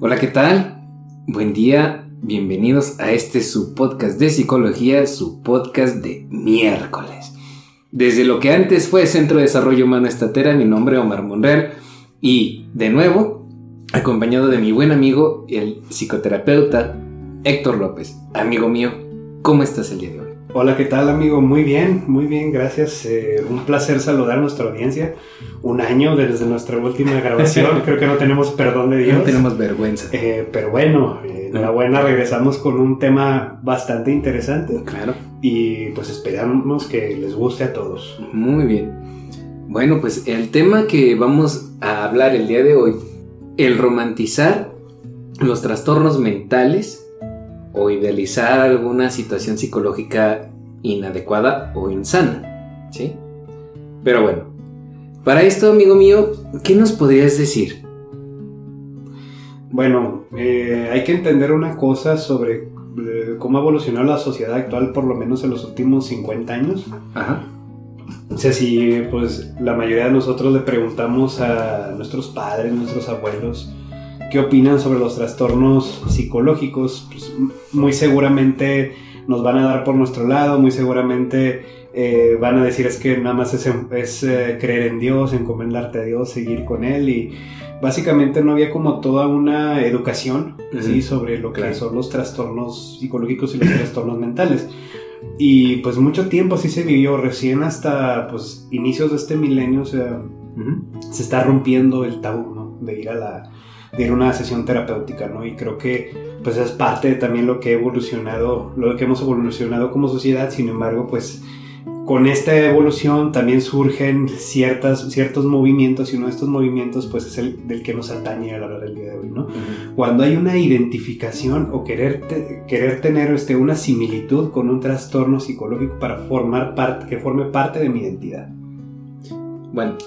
Hola, ¿qué tal? Buen día, bienvenidos a este su podcast de psicología, su podcast de miércoles. Desde lo que antes fue Centro de Desarrollo Humano Estatera, mi nombre es Omar Monreal y de nuevo acompañado de mi buen amigo, el psicoterapeuta Héctor López. Amigo mío, ¿cómo estás el día de hoy? Hola, ¿qué tal amigo? Muy bien, muy bien, gracias. Eh, un placer saludar a nuestra audiencia. Un año desde nuestra última grabación, creo que no tenemos perdón de Dios. No tenemos vergüenza. Eh, pero bueno, eh, enhorabuena, regresamos con un tema bastante interesante. Claro. Y pues esperamos que les guste a todos. Muy bien. Bueno, pues el tema que vamos a hablar el día de hoy el romantizar los trastornos mentales o idealizar alguna situación psicológica inadecuada o insana, ¿sí? Pero bueno, para esto, amigo mío, ¿qué nos podrías decir? Bueno, eh, hay que entender una cosa sobre eh, cómo ha evolucionado la sociedad actual, por lo menos en los últimos 50 años. Ajá. O sea, si pues la mayoría de nosotros le preguntamos a nuestros padres, nuestros abuelos, qué opinan sobre los trastornos psicológicos, pues muy seguramente nos van a dar por nuestro lado, muy seguramente eh, van a decir es que nada más es, eh, creer en Dios, encomendarte a Dios, seguir con Él y básicamente no había como toda una educación ¿sí? sobre lo que son los trastornos psicológicos y los trastornos mentales. Y pues mucho tiempo así se vivió, recién hasta pues inicios de este milenio, o sea, se está rompiendo el tabú, ¿no? De ir a la, de una sesión terapéutica, ¿no? Y creo que pues es parte de también lo que ha evolucionado, lo que hemos evolucionado como sociedad, sin embargo, pues con esta evolución también surgen ciertas, ciertos movimientos y uno de estos movimientos pues es el del que nos atañe a la hora del día de hoy, ¿no? Cuando hay una identificación o querer, querer tener este, una similitud con un trastorno psicológico para formar parte, que forme parte de mi identidad. Bueno,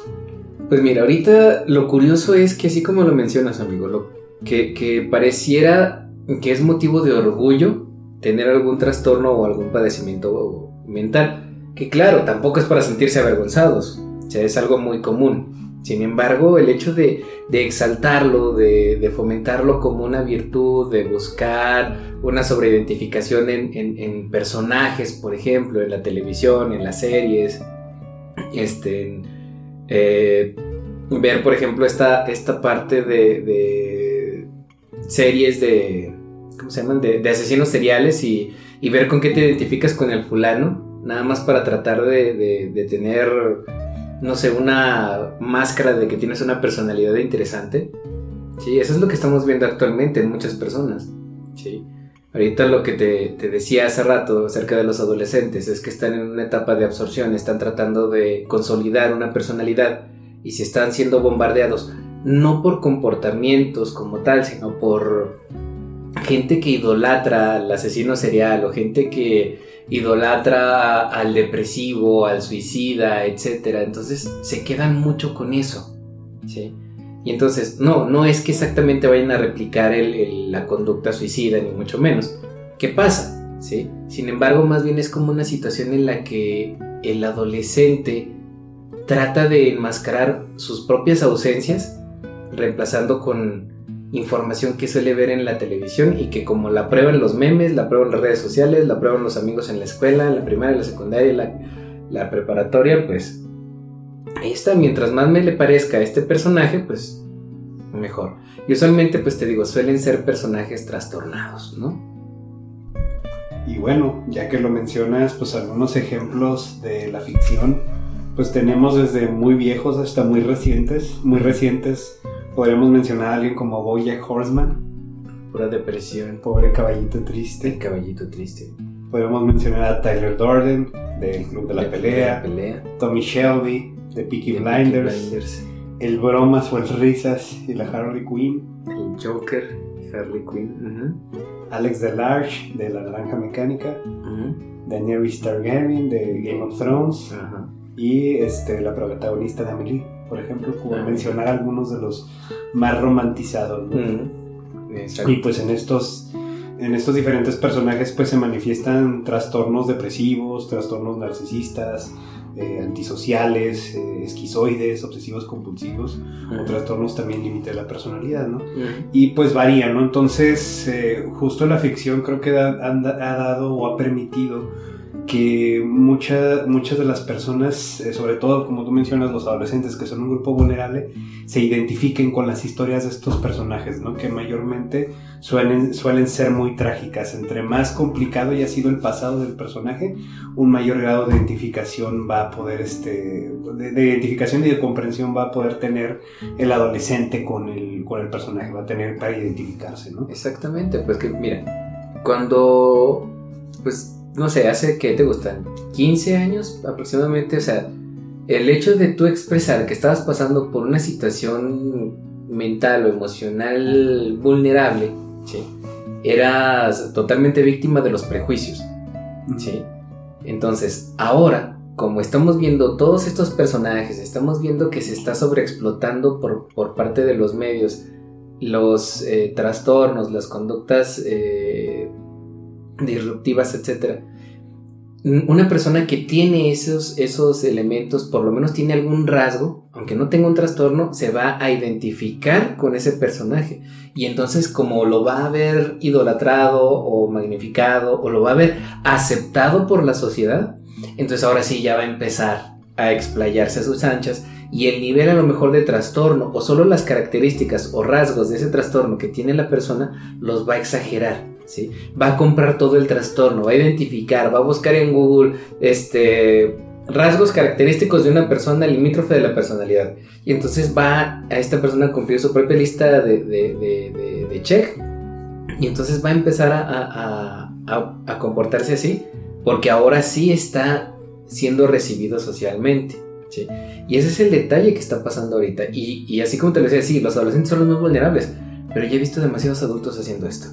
pues mira, ahorita lo curioso es que así como lo mencionas, amigo, lo, que, que pareciera que es motivo de orgullo tener algún trastorno o algún padecimiento mental que claro, tampoco es para sentirse avergonzados, o sea, es algo muy común. Sin embargo, el hecho de, exaltarlo, de, fomentarlo como una virtud, de buscar una sobreidentificación en, en, personajes, por ejemplo, en la televisión, en las series, este, eh, ver, por ejemplo, esta, esta parte de, series de, ¿cómo se llaman?, de, asesinos seriales y, y ver con qué te identificas con el fulano nada más para tratar de, tener, no sé, una máscara de que tienes una personalidad interesante. Sí, eso es lo que estamos viendo actualmente en muchas personas. Sí. Ahorita lo que te, decía hace rato acerca de los adolescentes es que están en una etapa de absorción, están tratando de consolidar una personalidad y si están siendo bombardeados no por comportamientos como tal, sino por gente que idolatra al asesino serial o gente que idolatra al depresivo, al suicida, etc. Entonces se quedan mucho con eso. ¿sí? Y entonces, no, no es que exactamente vayan a replicar la conducta suicida, ni mucho menos. ¿Qué pasa? ¿Sí? Sin embargo, más bien es como una situación en la que el adolescente trata de enmascarar sus propias ausencias, reemplazando con información que suele ver en la televisión y que como la prueban los memes, la prueban las redes sociales, la prueban los amigos en la escuela, la primaria, la secundaria, la, la preparatoria, pues ahí está, mientras más me le parezca a este personaje, pues mejor. Y usualmente, pues te digo, suelen ser personajes trastornados, ¿no? Y bueno, ya que lo mencionas, pues algunos ejemplos de la ficción, pues tenemos desde muy viejos hasta muy recientes, muy recientes Podríamos mencionar a alguien como Bojack Horseman. Pura depresión. Pobre caballito triste. caballito triste. Podríamos mencionar a Tyler Durden, del Club de la, pelea. Tommy Shelby, de Peaky Blinders. El Bromas o el Risas y la Harley Quinn. El Joker Harley Quinn. Alex Delarge, de La Naranja Mecánica. Daenerys Targaryen, de Game of Thrones. Y este, la protagonista de Amelie por ejemplo, como ah. mencionar algunos de los más romantizados. Y pues en estos, en estos diferentes personajes pues se manifiestan trastornos depresivos, trastornos narcisistas, eh, antisociales, eh, esquizoides, obsesivos compulsivos o trastornos también límite de la personalidad, ¿no? Y pues varía, ¿no? Entonces, eh, justo la ficción creo que ha dado o ha permitido que muchas de las personas, eh, sobre todo como tú mencionas, los adolescentes que son un grupo vulnerable, se identifiquen con las historias de estos personajes, ¿no? que mayormente suelen, suelen ser muy trágicas. Entre más complicado haya sido el pasado del personaje, un mayor grado de identificación va a poder, este, de, identificación y de comprensión va a poder tener el adolescente con el, con el personaje, va a tener para identificarse. ¿no? Exactamente, pues que mira, cuando pues no sé, hace que te gustan 15 años aproximadamente, o sea, el hecho de tú expresar que estabas pasando por una situación mental o emocional vulnerable, ¿sí? eras totalmente víctima de los prejuicios. ¿sí? Entonces, ahora, como estamos viendo todos estos personajes, estamos viendo que se está sobreexplotando por, por parte de los medios los eh, trastornos, las conductas eh, disruptivas, etc. Una persona que tiene esos, esos elementos, por lo menos tiene algún rasgo, aunque no tenga un trastorno, se va a identificar con ese personaje. Y entonces como lo va a ver idolatrado o magnificado o lo va a ver aceptado por la sociedad, entonces ahora sí ya va a empezar a explayarse a sus anchas y el nivel a lo mejor de trastorno o solo las características o rasgos de ese trastorno que tiene la persona los va a exagerar. Va a comprar todo el trastorno, va a identificar, va a buscar en Google este, rasgos característicos de una persona limítrofe de la personalidad. Y entonces va a esta persona a cumplir su propia lista de, de, check. Y entonces va a empezar a, comportarse así, porque ahora sí está siendo recibido socialmente. Y ese es el detalle que está pasando ahorita. Y, y así como te lo decía, sí, los adolescentes son los más vulnerables, pero ya he visto demasiados adultos haciendo esto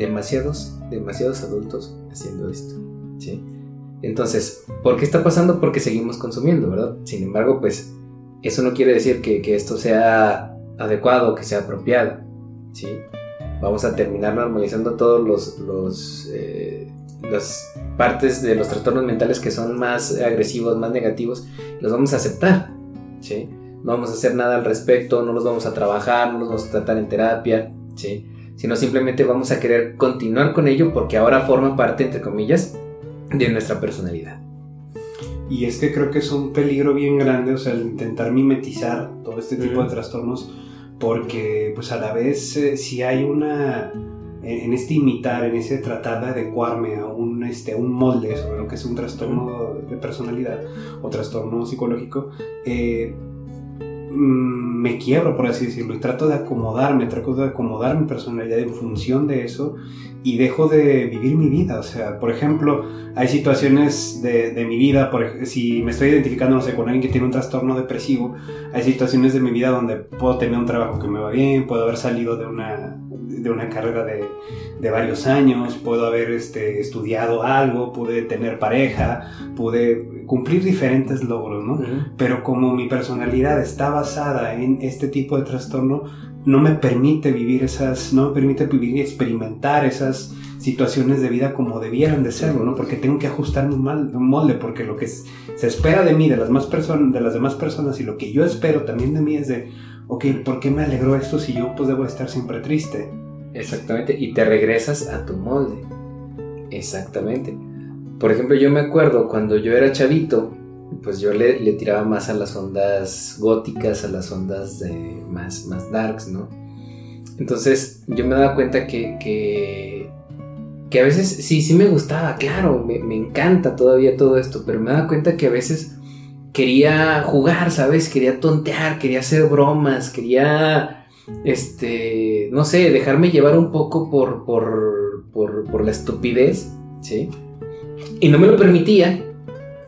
demasiados, demasiados adultos haciendo esto, ¿sí? Entonces, ¿por qué está pasando? Porque seguimos consumiendo, ¿verdad? Sin embargo, pues eso no quiere decir que, esto sea adecuado, que sea apropiado, ¿sí? Vamos a terminar normalizando todos los, los eh, las partes de los trastornos mentales que son más agresivos, más negativos, los vamos a aceptar, ¿sí? No vamos a hacer nada al respecto, no los vamos a trabajar, no los vamos a tratar en terapia, ¿sí? Sino simplemente vamos a querer continuar con ello porque ahora forma parte, entre comillas, de nuestra personalidad. Y es que creo que es un peligro bien grande, o sea, el intentar mimetizar todo este tipo de trastornos, porque pues a la vez eh, si hay una, en, este imitar, en ese tratar de adecuarme a un, este, un molde sobre lo que es un trastorno de personalidad o trastorno psicológico, eh, Mm, me quiebro, por así decirlo, y trato de acomodarme, trato de acomodar mi personalidad en función de eso y dejo de vivir mi vida. O sea, por ejemplo, hay situaciones de, de mi vida, por, si me estoy identificando, no sé, con alguien que tiene un trastorno depresivo, hay situaciones de mi vida donde puedo tener un trabajo que me va bien, puedo haber salido de una, de una carrera de, de varios años, puedo haber este, estudiado algo, pude tener pareja, pude cumplir diferentes logros, ¿no? Pero como mi personalidad está basada en este tipo de trastorno, no me permite vivir esas, no me permite vivir y experimentar esas situaciones de vida como debieran de serlo, ¿no? Porque tengo que ajustarme un, molde, porque lo que se espera de mí, de las, más personas, de las demás personas, y lo que yo espero también de mí es de, ok, ¿por qué me alegró esto si yo pues debo estar siempre triste? Exactamente, y te regresas a tu molde. Exactamente. Por ejemplo, yo me acuerdo cuando yo era chavito, pues yo le, tiraba más a las ondas góticas, a las ondas de más, más darks, ¿no? Entonces yo me daba cuenta que, que, que a veces sí, sí me gustaba, claro, me, me, encanta todavía todo esto, pero me daba cuenta que a veces quería jugar, ¿sabes? Quería tontear, quería hacer bromas, quería, este, no sé, dejarme llevar un poco por, por, por, por la estupidez, ¿sí? Y no me lo permitía,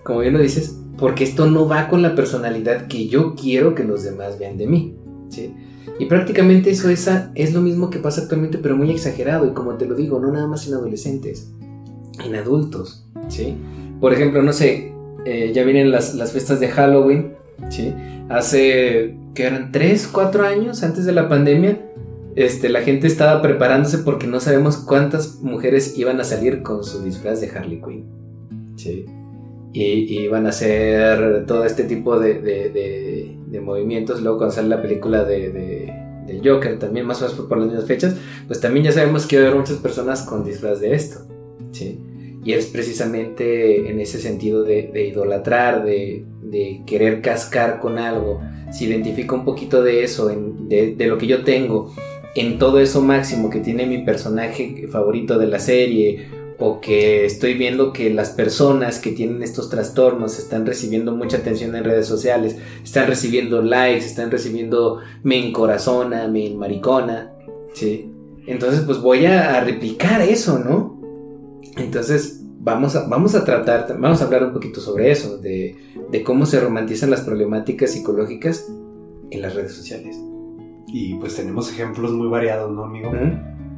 como bien lo dices, porque esto no va con la personalidad que yo quiero que los demás vean de mí. ¿sí? Y prácticamente eso es lo mismo que pasa actualmente, pero muy exagerado. Y como te lo digo, no nada más en adolescentes, en adultos. ¿sí? Por ejemplo, no sé, eh, ya vienen las, las, fiestas de Halloween. ¿sí? Hace, que eran 3, 4 años antes de la pandemia, este, la gente estaba preparándose porque no sabemos cuántas mujeres iban a salir con su disfraz de Harley Quinn. Sí. Y, van a hacer todo este tipo de, de, movimientos. Luego cuando sale la película de, del Joker, también más o menos por las mismas fechas, pues también ya sabemos que va a haber muchas personas con disfraz de esto. ¿sí? Y es precisamente en ese sentido de, idolatrar, de, querer cascar con algo. Se identifica un poquito de eso, de lo que yo tengo, en todo eso máximo que tiene mi personaje favorito de la serie o que estoy viendo que las personas que tienen estos trastornos están recibiendo mucha atención en redes sociales, están recibiendo likes, están recibiendo me encorazona, me maricona, ¿sí? Entonces pues voy a, replicar eso, ¿no? Entonces vamos a, vamos a tratar, vamos a hablar un poquito sobre eso, de, cómo se romantizan las problemáticas psicológicas en las redes sociales. Y pues tenemos ejemplos muy variados, ¿no, amigo?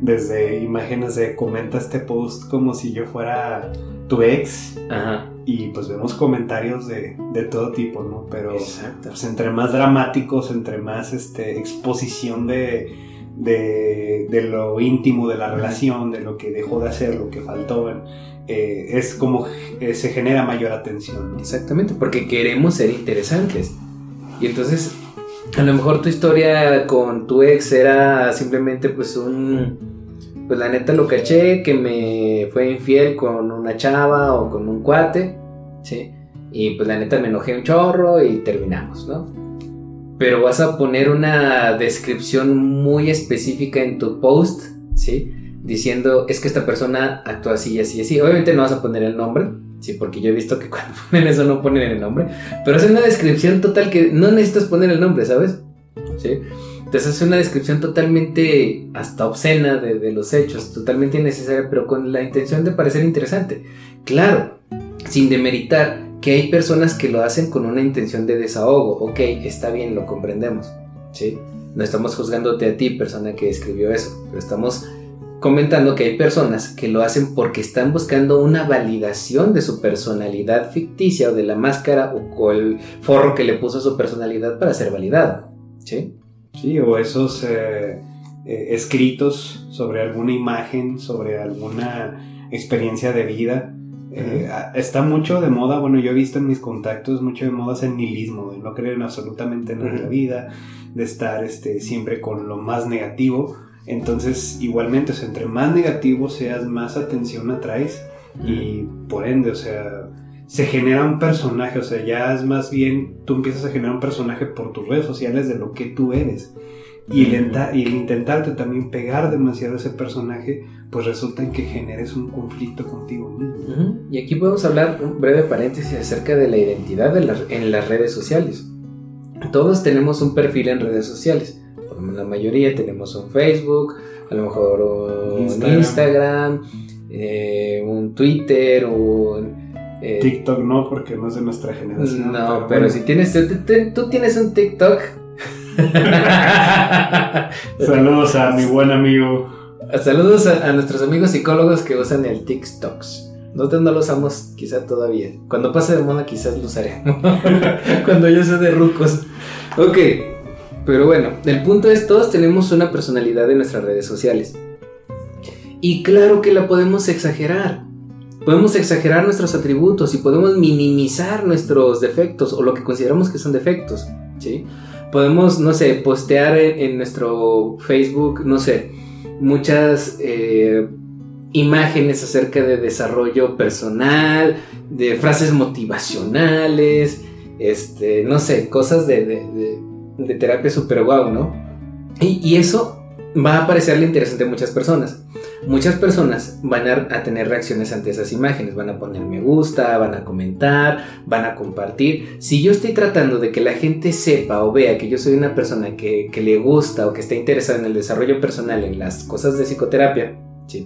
Desde imágenes de comenta este post como si yo fuera tu ex. Ajá. Y pues vemos comentarios de, de todo tipo, ¿no? Pero pues entre más dramáticos, entre más este, exposición de, de, de lo íntimo de la relación, de lo que dejó de hacer, lo que faltó, eh, es como eh, se genera mayor atención. Exactamente, porque queremos ser interesantes. Y entonces a lo mejor tu historia con tu ex era simplemente pues un... Pues la neta lo caché, que me fue infiel con una chava o con un cuate, ¿sí? Y pues la neta me enojé un chorro y terminamos, ¿no? Pero vas a poner una descripción muy específica en tu post, ¿sí? Diciendo, es que esta persona actúa así y así y así. Obviamente no vas a poner el nombre, Sí, porque yo he visto que cuando ponen eso no ponen el nombre. Pero es una descripción total que no necesitas poner el nombre, ¿sabes? Sí. Entonces es una descripción totalmente hasta obscena de, los hechos, totalmente innecesaria, pero con la intención de parecer interesante. Claro, sin demeritar que hay personas que lo hacen con una intención de desahogo. Ok, está bien, lo comprendemos. ¿sí? No estamos juzgándote a ti, persona que escribió eso, pero estamos comentando que hay personas que lo hacen porque están buscando una validación de su personalidad ficticia o de la máscara o, el forro que le puso a su personalidad para ser validado. ¿Sí? Sí, o esos eh, eh, escritos sobre alguna imagen, sobre alguna experiencia de vida. Eh, está mucho de moda, bueno, yo he visto en mis contactos mucho de moda el nihilismo, de no creer en absolutamente nada en la vida, de estar este, siempre con lo más negativo. Entonces, igualmente, o sea, entre más negativo seas, más atención atraes y por ende, o sea, se genera un personaje, o sea, ya es más bien, tú empiezas a generar un personaje por tus redes sociales de lo que tú eres. Y el, y el intentarte también pegar demasiado a ese personaje, pues resulta en que generes un conflicto contigo mismo. Y aquí podemos hablar un breve paréntesis acerca de la identidad en las redes sociales. Todos tenemos un perfil en redes sociales la mayoría tenemos un Facebook, a lo mejor un Instagram, eh, un Twitter, un... Eh, TikTok no, porque no es de nuestra generación. No, pero, si tienes, tú, tienes un TikTok. Saludos a mi buen amigo. Saludos a, nuestros amigos psicólogos que usan el TikToks. Nosotros no lo usamos quizá todavía. Cuando pase de moda quizás lo usaremos. Cuando yo sea de rucos. Ok, pero bueno, el punto es, todos tenemos una personalidad en nuestras redes sociales. Y claro que la podemos exagerar. Podemos exagerar nuestros atributos y podemos minimizar nuestros defectos o lo que consideramos que son defectos. ¿sí? Podemos, no sé, postear en, nuestro Facebook, no sé, muchas eh, imágenes acerca de desarrollo personal, de frases motivacionales, este, no sé, cosas de de terapia super guau, ¿no? Y, eso va a parecerle interesante a muchas personas. Muchas personas van a, tener reacciones ante esas imágenes, van a poner me gusta, van a comentar, van a compartir. Si yo estoy tratando de que la gente sepa o vea que yo soy una persona que, le gusta o que está interesada en el desarrollo personal, en las cosas de psicoterapia,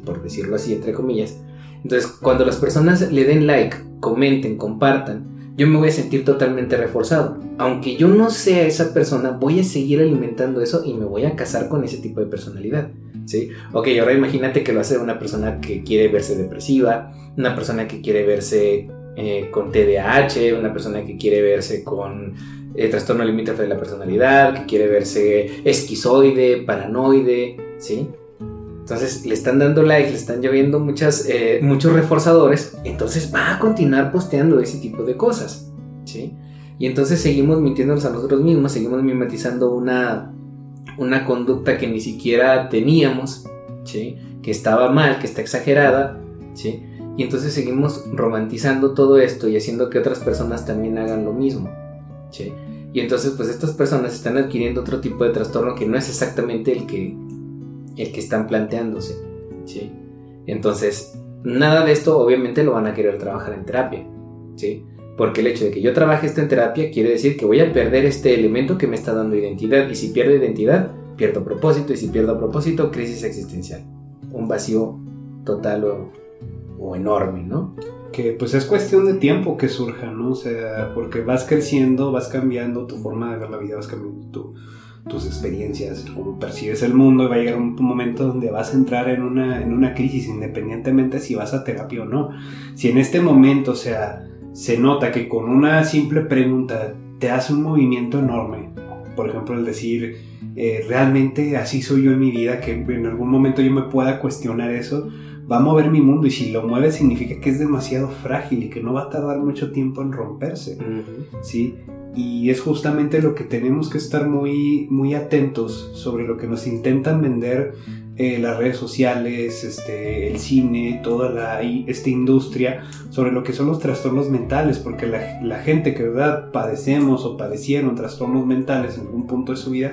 por decirlo así, entre comillas, entonces cuando las personas le den like, comenten, compartan, yo me voy a sentir totalmente reforzado. Aunque yo no sea esa persona, voy a seguir alimentando eso y me voy a casar con ese tipo de personalidad. ¿Sí? Ok, ahora imagínate que lo hace una persona que quiere verse depresiva, una persona que quiere verse eh, con TDAH, una persona que quiere verse con eh, trastorno limítrofe de la personalidad, que quiere verse esquizoide, paranoide, ¿sí? Entonces le están dando like, le están lloviendo muchas, eh, muchos reforzadores, entonces va a continuar posteando ese tipo de cosas, ¿sí? Y entonces seguimos mintiéndonos a nosotros mismos, seguimos mimetizando una, una conducta que ni siquiera teníamos, ¿sí? Que estaba mal, que está exagerada, ¿sí? Y entonces seguimos romantizando todo esto y haciendo que otras personas también hagan lo mismo, ¿sí? Y entonces pues estas personas están adquiriendo otro tipo de trastorno que no es exactamente el que, el que están planteándose, ¿sí? Entonces, nada de esto obviamente lo van a querer trabajar en terapia, ¿sí? Porque el hecho de que yo trabaje esto en terapia quiere decir que voy a perder este elemento que me está dando identidad. Y si pierdo identidad, pierdo propósito. Y si pierdo propósito, crisis existencial. Un vacío total o, enorme, ¿no? Que pues es cuestión de tiempo que surja, ¿no? O sea, porque vas creciendo, vas cambiando tu forma de ver la vida, vas cambiando tus experiencias, cómo percibes el mundo y va a llegar un momento donde vas a entrar en una, en una crisis independientemente si vas a terapia o no. Si en este momento, o sea, se nota que con una simple pregunta te hace un movimiento enorme. Por ejemplo, el decir, eh, realmente así soy yo en mi vida, que en algún momento yo me pueda cuestionar eso, va a mover mi mundo y si lo mueve significa que es demasiado frágil y que no va a tardar mucho tiempo en romperse. ¿sí? Y es justamente lo que tenemos que estar muy, muy atentos sobre lo que nos intentan vender eh, las redes sociales, este, el cine, toda la, esta industria sobre lo que son los trastornos mentales, porque la, la gente que verdad padecemos o padecieron trastornos mentales en algún punto de su vida,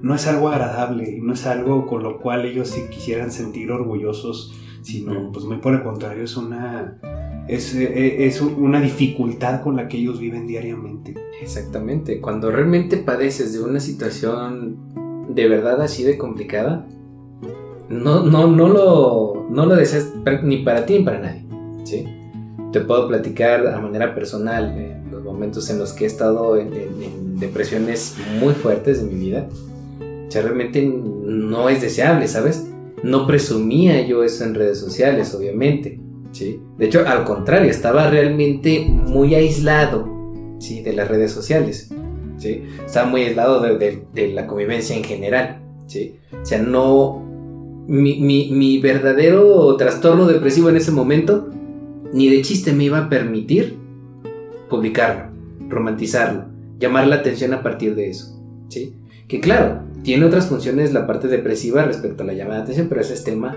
no es algo agradable y no es algo con lo cual ellos se quisieran sentir orgullosos, sino pues muy por el contrario, es una, es, eh, es, una dificultad con la que ellos viven diariamente. Exactamente, cuando realmente padeces de una situación de verdad así de complicada, no, no, no, lo, no lo deseas ni para ti ni para nadie. ¿sí? Te puedo platicar a manera personal en los momentos en los que he estado en, depresiones muy fuertes de mi vida. O sea, realmente no es deseable, ¿sabes? No presumía yo eso en redes sociales, obviamente. ¿Sí? De hecho, al contrario, estaba realmente muy aislado ¿sí? de las redes sociales. ¿sí? Estaba muy aislado de, la convivencia en general. ¿sí? O sea, no, mi, verdadero trastorno depresivo en ese momento, ni de chiste me iba a permitir publicarlo, romantizarlo, llamar la atención a partir de eso. ¿sí? Que claro, tiene otras funciones la parte depresiva respecto a la llamada de atención, pero ese es tema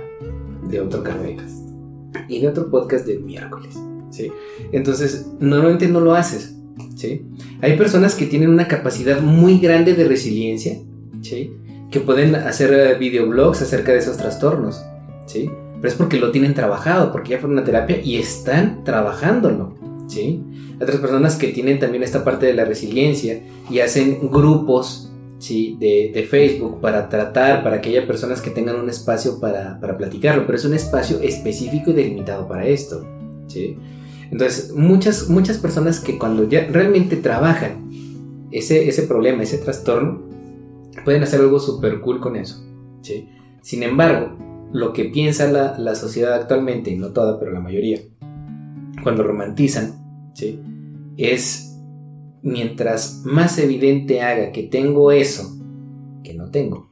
de otro café de otro podcast de miércoles. ¿sí? Entonces, normalmente no lo haces. ¿sí? Hay personas que tienen una capacidad muy grande de resiliencia, ¿sí? que pueden hacer eh, videoblogs acerca de esos trastornos, ¿sí? Pero es porque lo tienen trabajado, porque ya fueron a terapia y están trabajándolo, ¿sí? Otras personas que tienen también esta parte de la resiliencia y hacen grupos, ¿sí? De, Facebook para tratar, para que haya personas que tengan un espacio para, para platicarlo, pero es un espacio específico y delimitado para esto, ¿sí? Entonces, muchas, muchas personas que cuando ya realmente trabajan ese, ese problema, ese trastorno, pueden hacer algo súper cool con eso. ¿sí? Sin embargo, lo que piensa la, sociedad actualmente, no toda, pero la mayoría, cuando romantizan, ¿sí? es mientras más evidente haga que tengo eso que no tengo,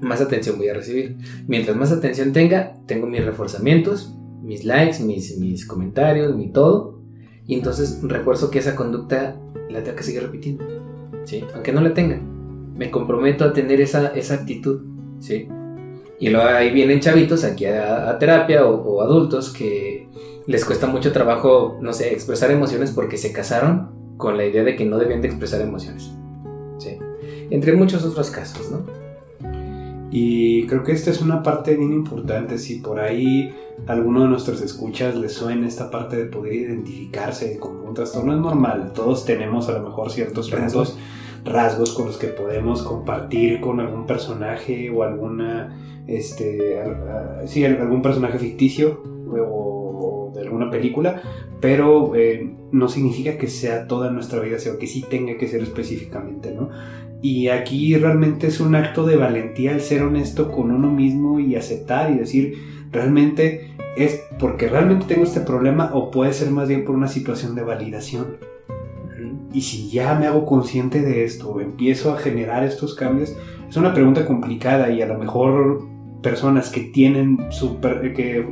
más atención voy a recibir. Mientras más atención tenga, tengo mis reforzamientos, mis likes, mis, mis comentarios, mi todo. Y entonces refuerzo que esa conducta la tengo que seguir repitiendo. ¿sí? Aunque no la tenga me comprometo a tener esa, esa actitud, ¿sí? Y luego ahí vienen chavitos aquí a, terapia o, adultos que les cuesta mucho trabajo, no sé, expresar emociones porque se casaron con la idea de que no debían de expresar emociones, ¿sí? Entre muchos otros casos, ¿no? Y creo que esta es una parte bien importante. Si por ahí alguno de nuestros escuchas le suena esta parte de poder identificarse con un trastorno, es normal. Todos tenemos a lo mejor ciertos puntos rasgos con los que podemos compartir con algún personaje o alguna, este, sí, algún personaje ficticio o, de alguna película, pero eh, no significa que sea toda nuestra vida, sino que sí tenga que ser específicamente, ¿no? Y aquí realmente es un acto de valentía el ser honesto con uno mismo y aceptar y decir, realmente es porque realmente tengo este problema o puede ser más bien por una situación de validación y si ya me hago consciente de esto, empiezo a generar estos cambios, es una pregunta complicada y a lo mejor personas que tienen super, que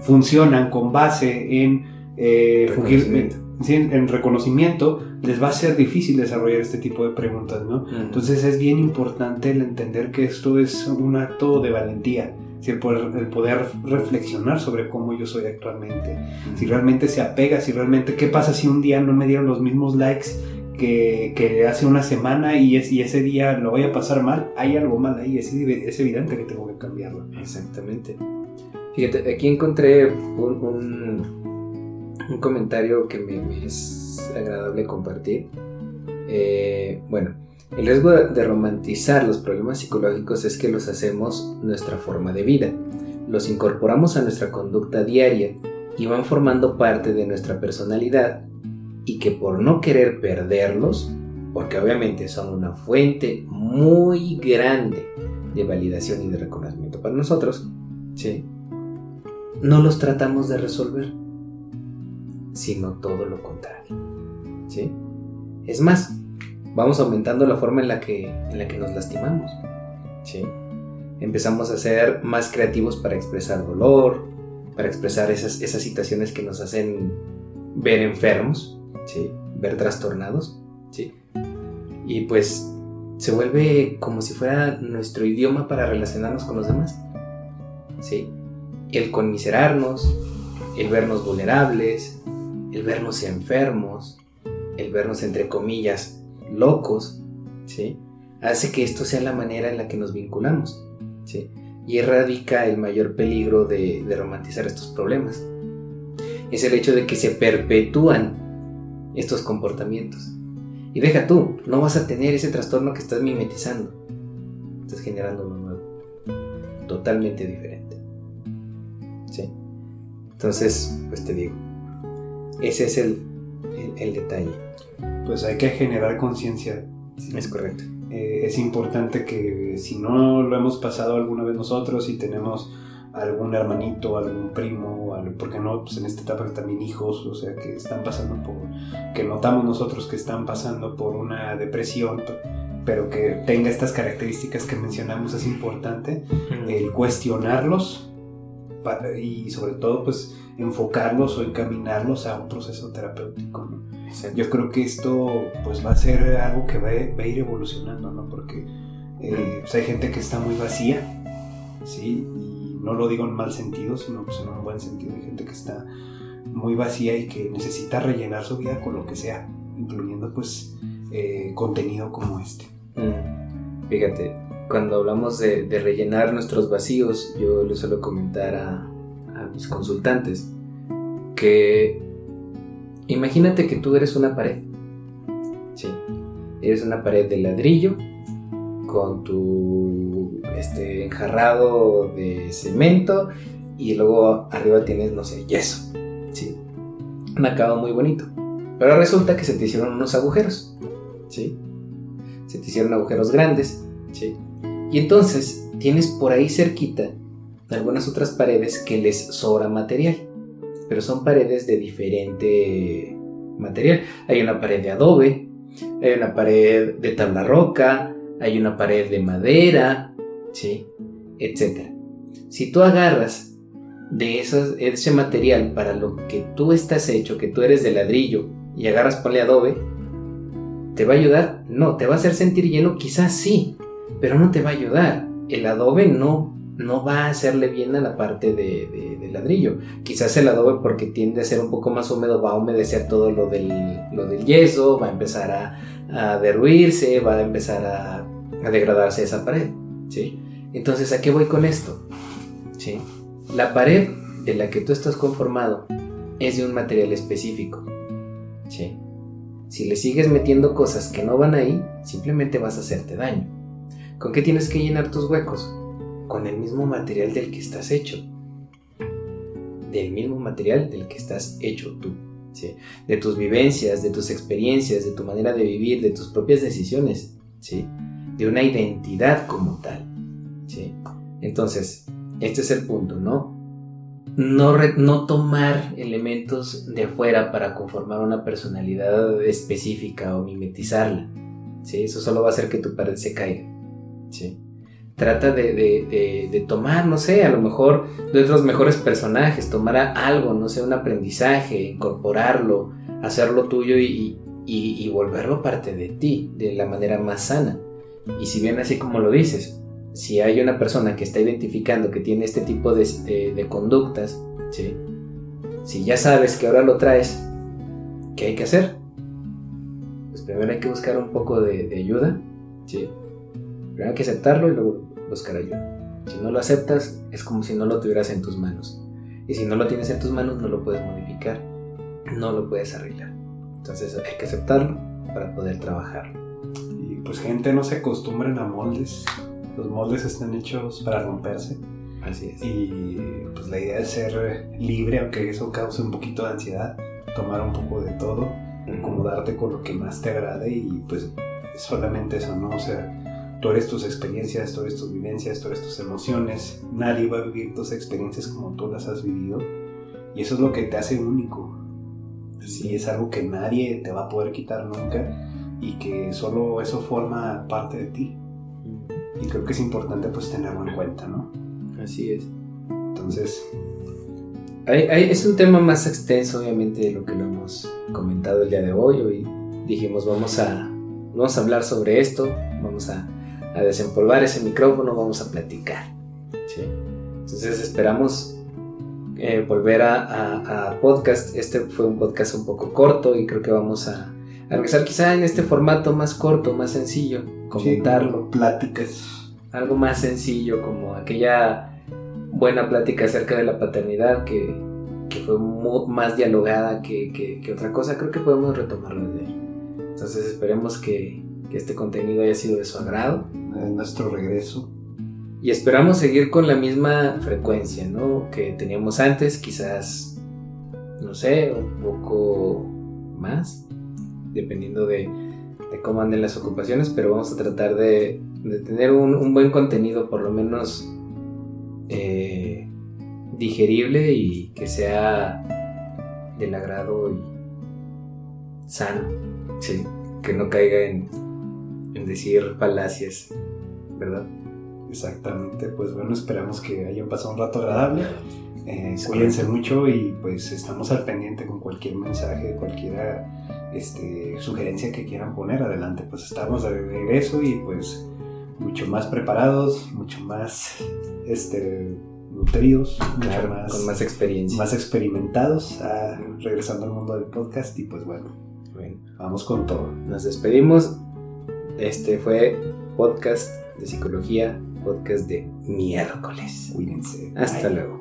funcionan con base en eh, reconocimiento. en reconocimiento, les va a ser difícil desarrollar este tipo de preguntas, ¿no? Entonces es bien importante el entender que esto es un acto de valentía el poder, reflexionar sobre cómo yo soy actualmente, si realmente se apega, si realmente, ¿qué pasa si un día no me dieron los mismos likes que, hace una semana y, es, y, ese día lo voy a pasar mal? Hay algo mal ahí, es, es evidente que tengo que cambiarlo. Exactamente. Fíjate, aquí encontré un, un, comentario que me, es agradable compartir. Eh, bueno, el riesgo de romantizar los problemas psicológicos es que los hacemos nuestra forma de vida, los incorporamos a nuestra conducta diaria y van formando parte de nuestra personalidad y que por no querer perderlos, porque obviamente son una fuente muy grande de validación y de reconocimiento para nosotros, ¿sí? no los tratamos de resolver, sino todo lo contrario. ¿sí? Es más, vamos aumentando la forma en la que, en la que nos lastimamos. ¿sí? Empezamos a ser más creativos para expresar dolor, para expresar esas, esas situaciones que nos hacen ver enfermos, ¿sí? ver trastornados. ¿sí? Y pues se vuelve como si fuera nuestro idioma para relacionarnos con los demás. ¿sí? El conmiserarnos, el vernos vulnerables, el vernos enfermos, el vernos entre comillas locos, ¿sí? Hace que esto sea la manera en la que nos vinculamos, ¿sí? Y erradica el mayor peligro de, romantizar estos problemas. Es el hecho de que se perpetúan estos comportamientos. Y deja tú, no vas a tener ese trastorno que estás mimetizando. Estás generando uno nuevo. Totalmente diferente. ¿Sí? Entonces, pues te digo, ese es el, el detalle pues hay que generar conciencia. Es correcto. Eh, es importante que si no lo hemos pasado alguna vez nosotros y tenemos algún hermanito, algún primo, porque no, pues en esta etapa también hijos, o sea, que están pasando por, que notamos nosotros que están pasando por una depresión, pero que tenga estas características que mencionamos es importante, el cuestionarlos y sobre todo pues enfocarlos o encaminarlos a un proceso terapéutico. ¿no? Yo creo que esto pues va a ser algo que va, a ir evolucionando, ¿no? Porque eh, pues, hay gente que está muy vacía, ¿sí? Y no lo digo en mal sentido, sino pues, en un buen sentido. Hay gente que está muy vacía y que necesita rellenar su vida con lo que sea, incluyendo pues eh, contenido como este. Mm. Fíjate, cuando hablamos de, rellenar nuestros vacíos, yo le suelo comentar a consultantes que Imagínate que tú eres una pared. Sí. Eres una pared de ladrillo con tu este, enjarrado de cemento y luego arriba tienes, no sé, yeso. Sí. Un acabado muy bonito. Pero resulta que se te hicieron unos agujeros. ¿Sí? Se te hicieron agujeros grandes. ¿Sí? Y entonces tienes por ahí cerquita algunas otras paredes que les sobra material pero son paredes de diferente material. Hay una pared de adobe, hay una pared de tabla roca, hay una pared de madera, ¿sí? Etc. Si tú agarras de ese material para lo que tú estás hecho, que tú eres de ladrillo, y agarras ponle adobe, ¿te va a ayudar? No, ¿te va a hacer sentir lleno? Quizás sí, pero no te va a ayudar. El adobe no no va a hacerle bien a la parte de, ladrillo. Quizás el adobe porque tiende a ser un poco más húmedo va a humedecer todo lo del, yeso, va a empezar a, a derruirse, va a empezar a, degradarse esa pared. ¿sí? Entonces, ¿a qué voy con esto? ¿Sí? La pared de la que tú estás conformado es de un material específico. ¿sí? Si le sigues metiendo cosas que no van ahí, simplemente vas a hacerte daño. ¿Con qué tienes que llenar tus huecos? Con el mismo material del que estás hecho. Del mismo material del que estás hecho tú. ¿sí? De tus vivencias, de tus experiencias, de tu manera de vivir, de tus propias decisiones. ¿sí? De una identidad como tal. ¿sí? Entonces, este es el punto, ¿no? No, no tomar elementos de fuera para conformar una personalidad específica o mimetizarla. ¿sí? Eso solo va a hacer que tu pared se caiga. ¿sí? Trata de, de, de, tomar, no sé, a lo mejor de otros mejores personajes, tomar algo, no sé, un aprendizaje, incorporarlo, hacerlo tuyo y, y, volverlo parte de ti de la manera más sana. Y si bien así como lo dices, si hay una persona que está identificando que tiene este tipo de, conductas, ¿sí? si ya sabes que ahora lo traes, ¿qué hay que hacer? Pues primero hay que buscar un poco de ayuda, ¿sí? Primero hay que aceptarlo y luego buscar ayuda. Si no lo aceptas, es como si no lo tuvieras en tus manos. Y si no lo tienes en tus manos, no lo puedes modificar, no lo puedes arreglar. Entonces hay que aceptarlo para poder trabajarlo. Y pues gente, no se acostumbren a moldes. Los moldes están hechos para romperse. Así es. Y pues la idea es ser libre, aunque eso cause un poquito de ansiedad. Tomar un poco de todo, acomodarte con lo que más te agrade y pues solamente eso, ¿no? O sea, tú eres tus experiencias, tú eres tus vivencias, tú eres tus emociones. Nadie va a vivir tus experiencias como tú las has vivido. Y eso es lo que te hace único. Y es algo que nadie te va a poder quitar nunca y que solo eso forma parte de ti. Y creo que es importante pues tenerlo en cuenta, ¿no? Así es. Entonces... es un tema más extenso obviamente de lo que lo hemos comentado el día de hoy. Hoy dijimos vamos a, vamos a hablar sobre esto, vamos a a desempolvar ese micrófono, vamos a platicar. Entonces esperamos eh, volver a, podcast. Este fue un podcast un poco corto y creo que vamos a, regresar quizá en este formato más corto, más sencillo, comentarlo. pláticas. Algo más sencillo, como aquella buena plática acerca de la paternidad que, fue más dialogada que, que, otra cosa. Creo que podemos retomarlo de ahí. Entonces esperemos que, que este contenido haya sido de su agrado. En nuestro regreso. Y esperamos seguir con la misma frecuencia, ¿no? Que teníamos antes, quizás, no sé, un poco más, dependiendo de, de cómo anden las ocupaciones, pero vamos a tratar de, de tener un, un, buen contenido, por lo menos eh, digerible y que sea del agrado y sano, sí, que no caiga en, en decir falacias, ¿verdad? Exactamente, pues bueno, esperamos que hayan pasado un rato agradable. Eh, cuídense mucho y pues estamos al pendiente con cualquier mensaje, cualquier este, sugerencia que quieran poner adelante. Pues estamos de regreso y pues mucho más preparados, mucho más este, nutridos, mucho más, con más experiencia. Más experimentados, ah, regresando al mundo del podcast y pues bueno, bueno, vamos con todo. Nos despedimos este fue podcast de psicología, podcast de miércoles. Cuídense. Hasta luego.